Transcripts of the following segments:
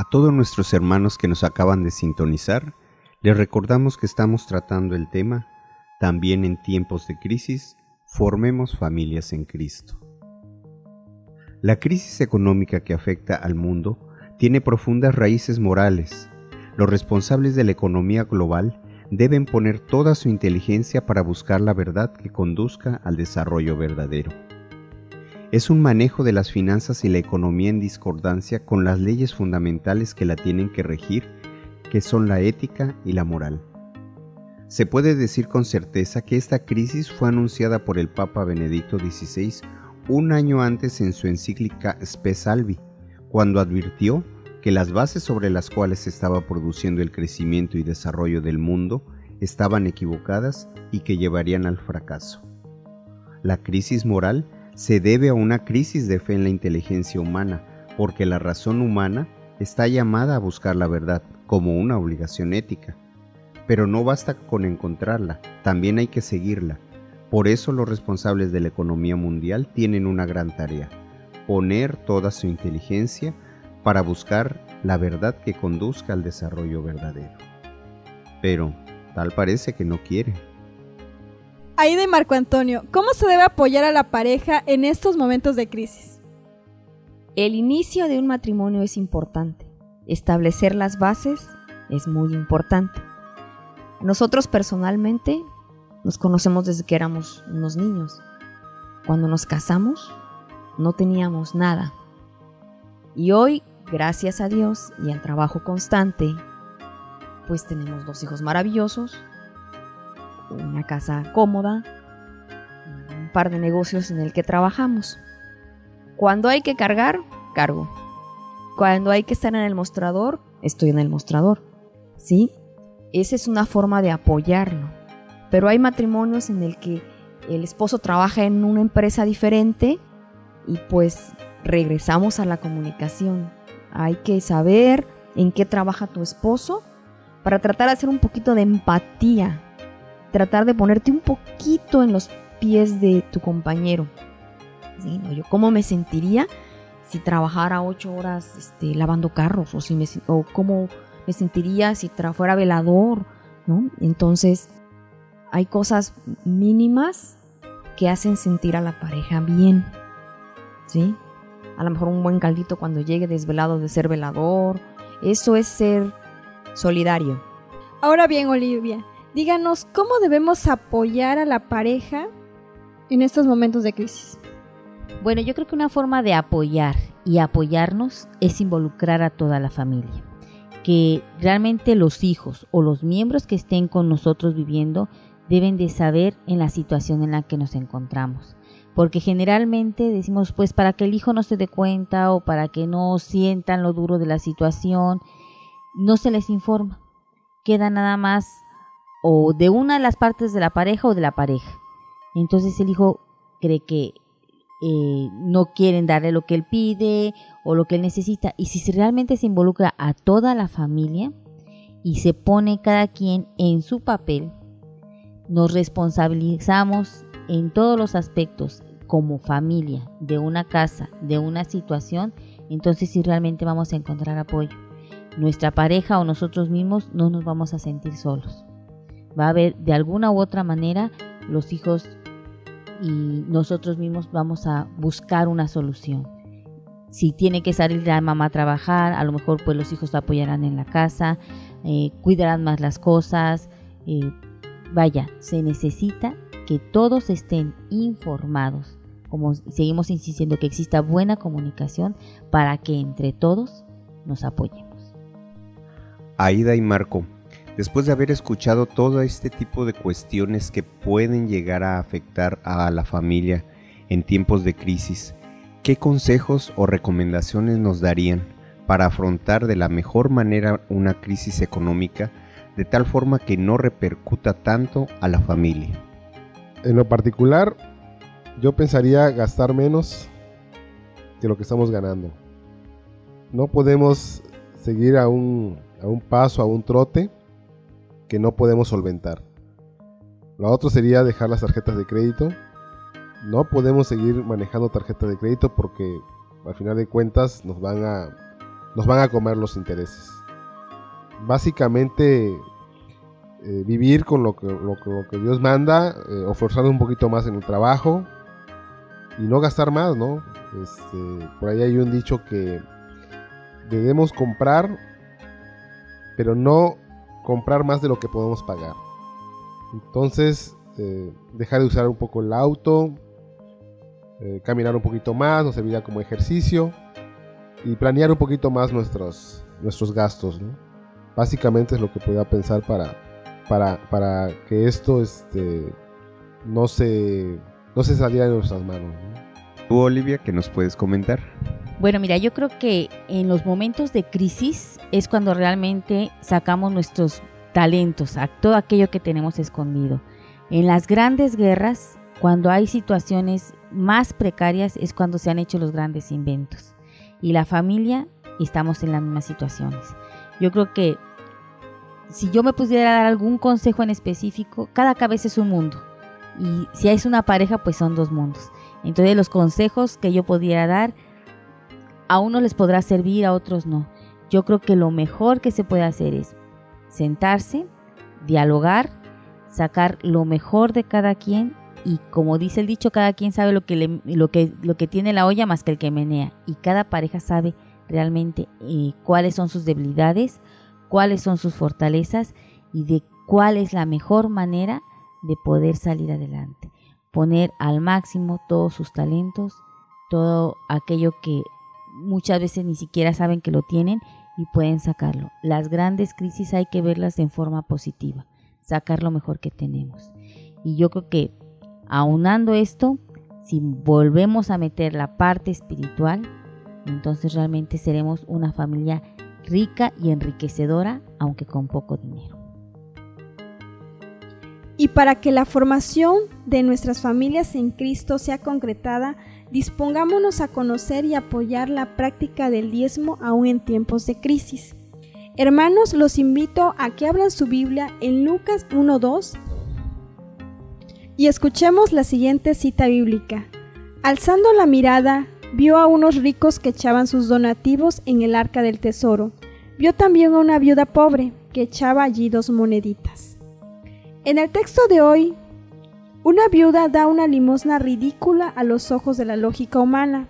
A todos nuestros hermanos que nos acaban de sintonizar, les recordamos que estamos tratando el tema, también en tiempos de crisis, formemos familias en Cristo. La crisis económica que afecta al mundo tiene profundas raíces morales. Los responsables de la economía global deben poner toda su inteligencia para buscar la verdad que conduzca al desarrollo verdadero es un manejo de las finanzas y la economía en discordancia con las leyes fundamentales que la tienen que regir, que son la ética y la moral. Se puede decir con certeza que esta crisis fue anunciada por el Papa Benedicto XVI un año antes en su encíclica Spe Salvi, cuando advirtió que las bases sobre las cuales se estaba produciendo el crecimiento y desarrollo del mundo estaban equivocadas y que llevarían al fracaso. La crisis moral se debe a una crisis de fe en la inteligencia humana, porque la razón humana está llamada a buscar la verdad como una obligación ética. Pero no basta con encontrarla, también hay que seguirla. Por eso los responsables de la economía mundial tienen una gran tarea, poner toda su inteligencia para buscar la verdad que conduzca al desarrollo verdadero. Pero tal parece que no quiere. Ahí de Marco Antonio, ¿cómo se debe apoyar a la pareja en estos momentos de crisis? El inicio de un matrimonio es importante. Establecer las bases es muy importante. Nosotros personalmente nos conocemos desde que éramos unos niños. Cuando nos casamos no teníamos nada. Y hoy, gracias a Dios y al trabajo constante, pues tenemos dos hijos maravillosos, una casa cómoda, un par de negocios en el que trabajamos. Cuando hay que cargar, cargo. Cuando hay que estar en el mostrador, estoy en el mostrador. ¿Sí? Esa es una forma de apoyarlo. Pero hay matrimonios en el que el esposo trabaja en una empresa diferente y pues regresamos a la comunicación. Hay que saber en qué trabaja tu esposo para tratar de hacer un poquito de empatía tratar de ponerte un poquito en los pies de tu compañero. ¿Sí? Yo cómo me sentiría si trabajara ocho horas este, lavando carros o, si me, o cómo me sentiría si fuera velador, ¿no? Entonces, hay cosas mínimas que hacen sentir a la pareja bien, ¿sí? A lo mejor un buen caldito cuando llegue desvelado de ser velador, eso es ser solidario. Ahora bien, Olivia, díganos cómo debemos apoyar a la pareja en estos momentos de crisis. Bueno, yo creo que una forma de apoyar y apoyarnos es involucrar a toda la familia. Que realmente los hijos o los miembros que estén con nosotros viviendo deben de saber en la situación en la que nos encontramos. Porque generalmente decimos, pues para que el hijo no se dé cuenta o para que no sientan lo duro de la situación, no se les informa. Queda nada más o de una de las partes de la pareja o de la pareja. Entonces el hijo cree que eh, no quieren darle lo que él pide o lo que él necesita. Y si realmente se involucra a toda la familia y se pone cada quien en su papel, nos responsabilizamos en todos los aspectos como familia de una casa, de una situación, entonces si realmente vamos a encontrar apoyo. Nuestra pareja o nosotros mismos no nos vamos a sentir solos va a haber de alguna u otra manera los hijos y nosotros mismos vamos a buscar una solución. Si tiene que salir la mamá a trabajar, a lo mejor pues los hijos apoyarán en la casa, eh, cuidarán más las cosas. Eh, vaya, se necesita que todos estén informados, como seguimos insistiendo, que exista buena comunicación para que entre todos nos apoyemos. Aida y Marco, Después de haber escuchado todo este tipo de cuestiones que pueden llegar a afectar a la familia en tiempos de crisis, ¿qué consejos o recomendaciones nos darían para afrontar de la mejor manera una crisis económica de tal forma que no repercuta tanto a la familia? En lo particular, yo pensaría gastar menos que lo que estamos ganando. No podemos seguir a un, a un paso, a un trote que no podemos solventar. Lo otro sería dejar las tarjetas de crédito. No podemos seguir manejando tarjetas de crédito porque al final de cuentas nos van a, nos van a comer los intereses. Básicamente, eh, vivir con lo que, lo, que Dios manda, eh, un poquito más en el trabajo y no gastar más, ¿no? Este, por ahí hay un dicho que debemos comprar, pero no comprar más de lo que podemos pagar. Entonces, eh, dejar de usar un poco el auto, eh, caminar un poquito más, nos servirá como ejercicio y planear un poquito más nuestros, nuestros gastos. Básicamente es lo que podía pensar para, para, para que esto este, no, se, no se saliera de nuestras manos. ¿Tú, Olivia, qué nos puedes comentar? Bueno, mira, yo creo que en los momentos de crisis es cuando realmente sacamos nuestros talentos, a todo aquello que tenemos escondido. En las grandes guerras, cuando hay situaciones más precarias, es cuando se han hecho los grandes inventos. Y la familia estamos en las mismas situaciones. Yo creo que si yo me pudiera dar algún consejo en específico, cada cabeza es un mundo. Y si es una pareja, pues son dos mundos. Entonces los consejos que yo pudiera dar a unos les podrá servir, a otros no. Yo creo que lo mejor que se puede hacer es sentarse, dialogar, sacar lo mejor de cada quien y como dice el dicho, cada quien sabe lo que, lo que, lo que tiene la olla más que el que menea y cada pareja sabe realmente eh, cuáles son sus debilidades, cuáles son sus fortalezas y de cuál es la mejor manera de poder salir adelante. Poner al máximo todos sus talentos, todo aquello que muchas veces ni siquiera saben que lo tienen y pueden sacarlo. Las grandes crisis hay que verlas en forma positiva, sacar lo mejor que tenemos. Y yo creo que aunando esto, si volvemos a meter la parte espiritual, entonces realmente seremos una familia rica y enriquecedora, aunque con poco dinero. Y para que la formación de nuestras familias en Cristo sea concretada, dispongámonos a conocer y apoyar la práctica del diezmo aún en tiempos de crisis. Hermanos, los invito a que abran su Biblia en Lucas 1.2 y escuchemos la siguiente cita bíblica. Alzando la mirada, vio a unos ricos que echaban sus donativos en el arca del tesoro. Vio también a una viuda pobre que echaba allí dos moneditas. En el texto de hoy una viuda da una limosna ridícula a los ojos de la lógica humana,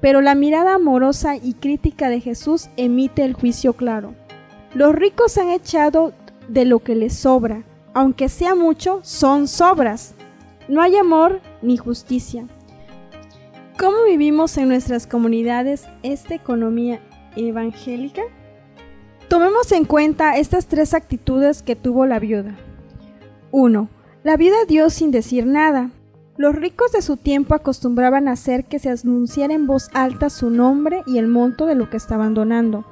pero la mirada amorosa y crítica de Jesús emite el juicio claro. Los ricos han echado de lo que les sobra, aunque sea mucho, son sobras. No hay amor ni justicia. ¿Cómo vivimos en nuestras comunidades esta economía evangélica? Tomemos en cuenta estas tres actitudes que tuvo la viuda. 1. La vida dio sin decir nada. Los ricos de su tiempo acostumbraban a hacer que se anunciara en voz alta su nombre y el monto de lo que estaban donando,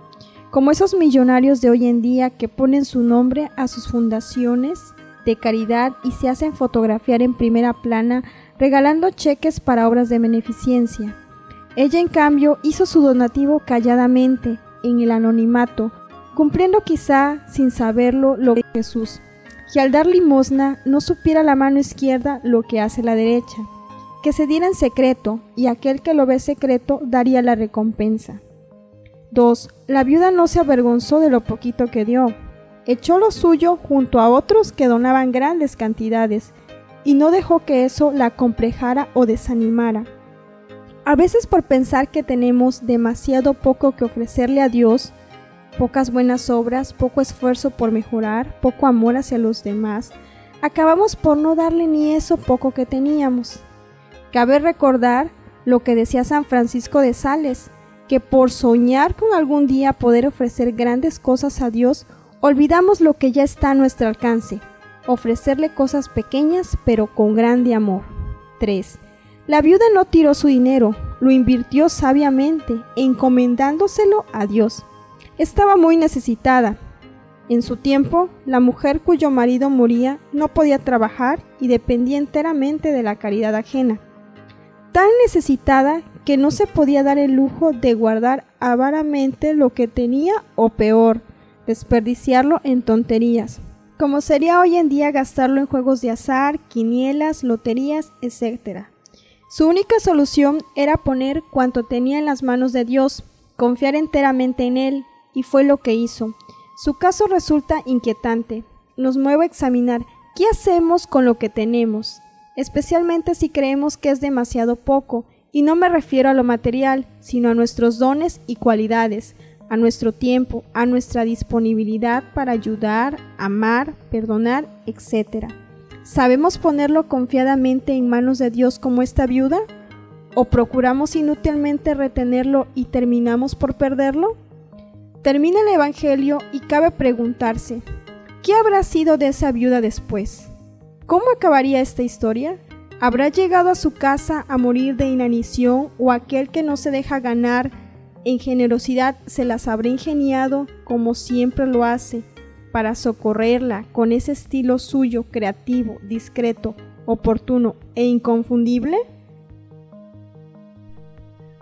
como esos millonarios de hoy en día que ponen su nombre a sus fundaciones de caridad y se hacen fotografiar en primera plana regalando cheques para obras de beneficencia. Ella en cambio hizo su donativo calladamente, en el anonimato, cumpliendo quizá sin saberlo lo de Jesús que al dar limosna no supiera la mano izquierda lo que hace la derecha, que se diera en secreto, y aquel que lo ve secreto daría la recompensa. 2. La viuda no se avergonzó de lo poquito que dio, echó lo suyo junto a otros que donaban grandes cantidades, y no dejó que eso la complejara o desanimara. A veces por pensar que tenemos demasiado poco que ofrecerle a Dios, pocas buenas obras, poco esfuerzo por mejorar, poco amor hacia los demás, acabamos por no darle ni eso poco que teníamos. Cabe recordar lo que decía San Francisco de Sales, que por soñar con algún día poder ofrecer grandes cosas a Dios, olvidamos lo que ya está a nuestro alcance, ofrecerle cosas pequeñas pero con grande amor. 3. La viuda no tiró su dinero, lo invirtió sabiamente, encomendándoselo a Dios. Estaba muy necesitada. En su tiempo, la mujer cuyo marido moría no podía trabajar y dependía enteramente de la caridad ajena. Tan necesitada que no se podía dar el lujo de guardar avaramente lo que tenía o peor, desperdiciarlo en tonterías, como sería hoy en día gastarlo en juegos de azar, quinielas, loterías, etc. Su única solución era poner cuanto tenía en las manos de Dios, confiar enteramente en Él, y fue lo que hizo. Su caso resulta inquietante. Nos mueve a examinar qué hacemos con lo que tenemos, especialmente si creemos que es demasiado poco, y no me refiero a lo material, sino a nuestros dones y cualidades, a nuestro tiempo, a nuestra disponibilidad para ayudar, amar, perdonar, etc. ¿Sabemos ponerlo confiadamente en manos de Dios como esta viuda? ¿O procuramos inútilmente retenerlo y terminamos por perderlo? Termina el Evangelio y cabe preguntarse, ¿qué habrá sido de esa viuda después? ¿Cómo acabaría esta historia? ¿Habrá llegado a su casa a morir de inanición o aquel que no se deja ganar en generosidad se las habrá ingeniado como siempre lo hace para socorrerla con ese estilo suyo creativo, discreto, oportuno e inconfundible?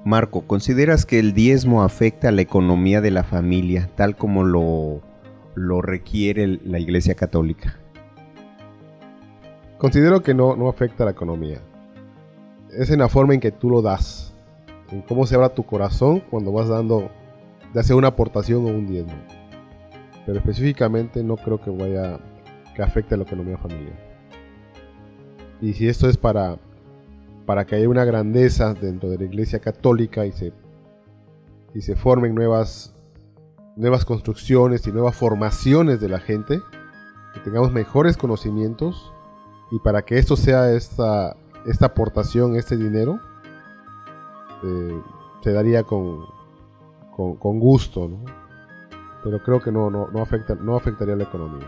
Marco, ¿consideras que el diezmo afecta a la economía de la familia tal como lo, lo requiere la Iglesia Católica? Considero que no, no afecta a la economía. Es en la forma en que tú lo das, en cómo se abra tu corazón cuando vas dando, ya sea una aportación o un diezmo pero específicamente no creo que vaya que afecte a la economía familiar. Y si esto es para, para que haya una grandeza dentro de la iglesia católica y se, y se formen nuevas, nuevas construcciones y nuevas formaciones de la gente, que tengamos mejores conocimientos y para que esto sea esta, esta aportación, este dinero, eh, se daría con, con, con gusto, pero creo que no, no, no, afecta, no afectaría la economía.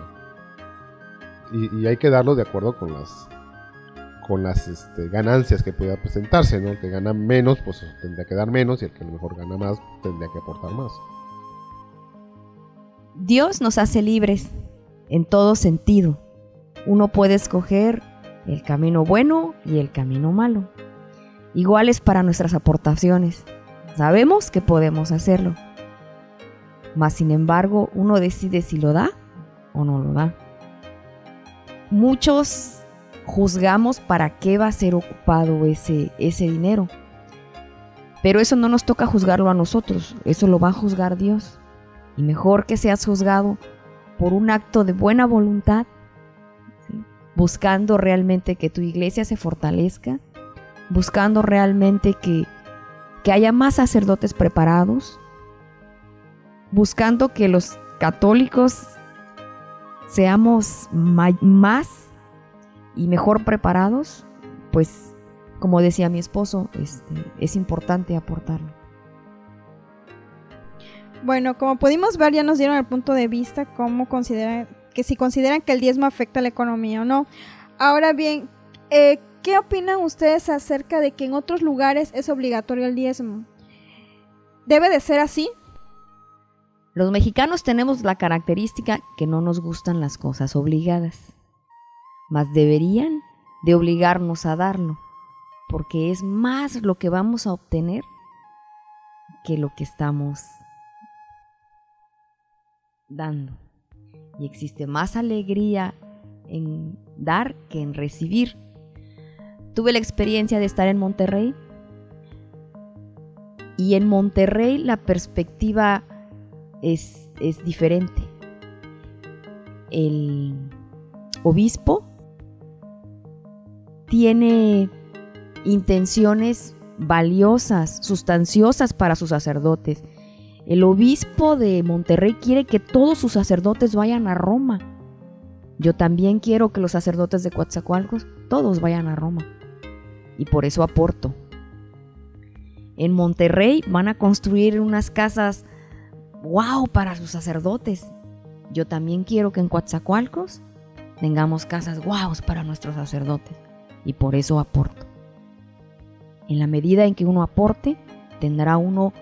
Y, hay que darlo de acuerdo con las con las este, ganancias que pueda presentarse, ¿no? El que gana menos, pues tendría que dar menos, y el que a lo mejor gana más, tendría que aportar más. Dios nos hace libres en todo sentido. Uno puede escoger el camino bueno y el camino malo. Iguales para nuestras aportaciones. Sabemos que podemos hacerlo mas sin embargo, uno decide si lo da o no lo da. Muchos juzgamos para qué va a ser ocupado ese, ese dinero. Pero eso no nos toca juzgarlo a nosotros, eso lo va a juzgar Dios. Y mejor que seas juzgado por un acto de buena voluntad, buscando realmente que tu iglesia se fortalezca, buscando realmente que, que haya más sacerdotes preparados, buscando que los católicos seamos más y mejor preparados, pues como decía mi esposo, este, es importante aportarlo. Bueno, como pudimos ver, ya nos dieron el punto de vista cómo consideran que si consideran que el diezmo afecta a la economía o no. Ahora bien, eh, ¿qué opinan ustedes acerca de que en otros lugares es obligatorio el diezmo? ¿Debe de ser así? Los mexicanos tenemos la característica que no nos gustan las cosas obligadas, mas deberían de obligarnos a darlo, porque es más lo que vamos a obtener que lo que estamos dando. Y existe más alegría en dar que en recibir. Tuve la experiencia de estar en Monterrey y en Monterrey la perspectiva es, diferente. El obispo tiene intenciones valiosas, sustanciosas para sus sacerdotes. El obispo de Monterrey quiere que todos sus sacerdotes vayan a Roma. Yo también quiero que los sacerdotes de Coatzacoalcos todos vayan a Roma. Y por eso aporto. En Monterrey van a construir unas casas wow para sus sacerdotes. Yo también quiero que en Coatzacoalcos tengamos casas wow para nuestros sacerdotes. Y por eso aporto. En la medida en que uno aporte, tendrá uno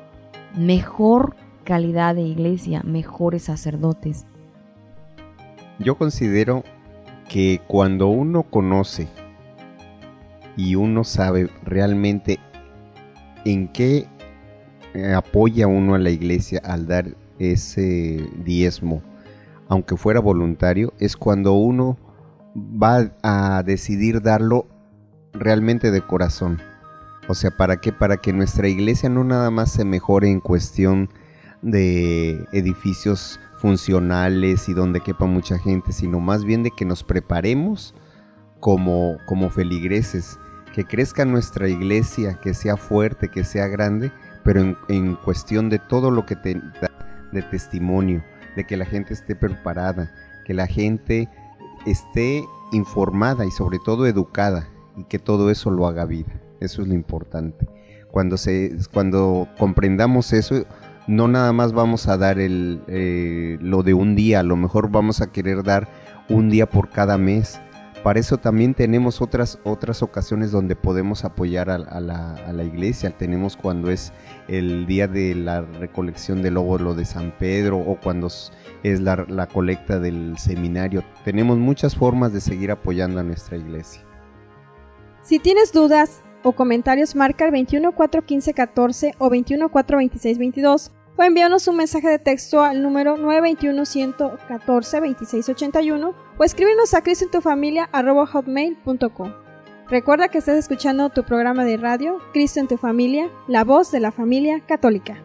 mejor calidad de iglesia, mejores sacerdotes. Yo considero que cuando uno conoce y uno sabe realmente en qué eh, apoya uno a la iglesia al dar ese diezmo, aunque fuera voluntario, es cuando uno va a decidir darlo realmente de corazón. O sea, ¿para qué? Para que nuestra iglesia no nada más se mejore en cuestión de edificios funcionales y donde quepa mucha gente, sino más bien de que nos preparemos como, como feligreses, que crezca nuestra iglesia, que sea fuerte, que sea grande, pero en, cuestión de todo lo que te da de testimonio, de que la gente esté preparada, que la gente esté informada y sobre todo educada y que todo eso lo haga vida. Eso es lo importante. Cuando, se, cuando comprendamos eso, no nada más vamos a dar el, eh, lo de un día, a lo mejor vamos a querer dar un día por cada mes. Para eso también tenemos otras, otras ocasiones donde podemos apoyar a, la, iglesia. Tenemos cuando es el día de la recolección del óvulo de San Pedro o cuando es la, colecta del seminario. Tenemos muchas formas de seguir apoyando a nuestra iglesia. Si tienes dudas, o comentarios marca el 21 4 15 14 o 21 4 26 22 o envíanos un mensaje de texto al número 921 114 26 81 o escríbenos a hotmail.com Recuerda que estás escuchando tu programa de radio Cristo en tu familia, la voz de la familia católica.